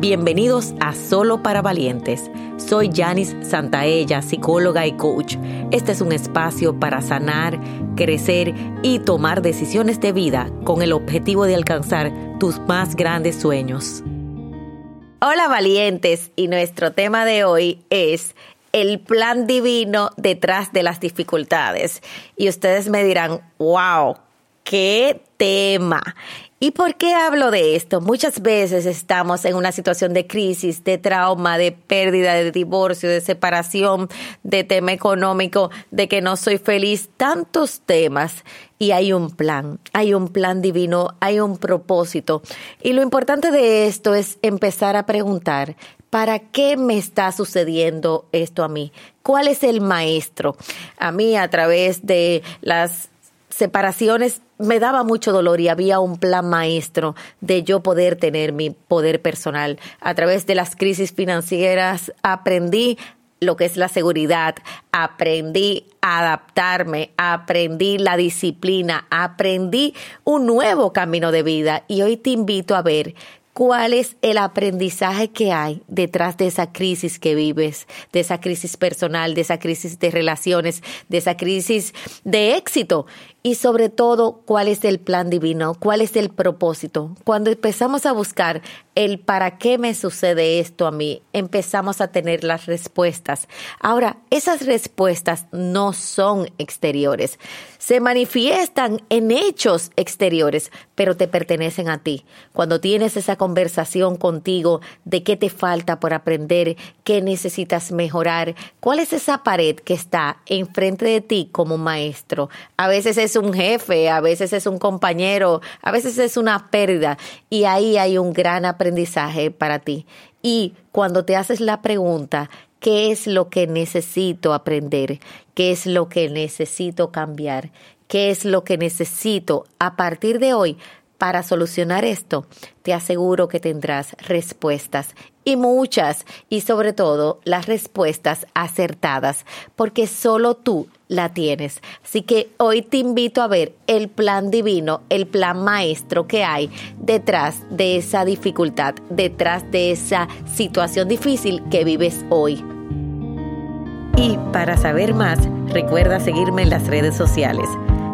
Bienvenidos a Solo para Valientes. Soy Janice Santaella, psicóloga y coach. Este es un espacio para sanar, crecer y tomar decisiones de vida con el objetivo de alcanzar tus más grandes sueños. Hola valientes y nuestro tema de hoy es el plan divino detrás de las dificultades. Y ustedes me dirán, wow, qué tema. ¿Y por qué hablo de esto? Muchas veces estamos en una situación de crisis, de trauma, de pérdida, de divorcio, de separación, de tema económico, de que no soy feliz, tantos temas. Y hay un plan, hay un plan divino, hay un propósito. Y lo importante de esto es empezar a preguntar, ¿para qué me está sucediendo esto a mí? ¿Cuál es el maestro? A mí a través de las separaciones me daba mucho dolor y había un plan maestro de yo poder tener mi poder personal. A través de las crisis financieras aprendí lo que es la seguridad, aprendí a adaptarme, aprendí la disciplina, aprendí un nuevo camino de vida y hoy te invito a ver cuál es el aprendizaje que hay detrás de esa crisis que vives, de esa crisis personal, de esa crisis de relaciones, de esa crisis de éxito y sobre todo cuál es el plan divino, cuál es el propósito. Cuando empezamos a buscar el para qué me sucede esto a mí, empezamos a tener las respuestas. Ahora, esas respuestas no son exteriores, se manifiestan en hechos exteriores, pero te pertenecen a ti. Cuando tienes esa conversación contigo de qué te falta por aprender, qué necesitas mejorar, cuál es esa pared que está enfrente de ti como maestro. A veces es un jefe, a veces es un compañero, a veces es una pérdida y ahí hay un gran aprendizaje para ti. Y cuando te haces la pregunta, ¿qué es lo que necesito aprender? ¿Qué es lo que necesito cambiar? ¿Qué es lo que necesito a partir de hoy para solucionar esto, te aseguro que tendrás respuestas y muchas y sobre todo las respuestas acertadas porque solo tú la tienes. Así que hoy te invito a ver el plan divino, el plan maestro que hay detrás de esa dificultad, detrás de esa situación difícil que vives hoy. Y para saber más, recuerda seguirme en las redes sociales.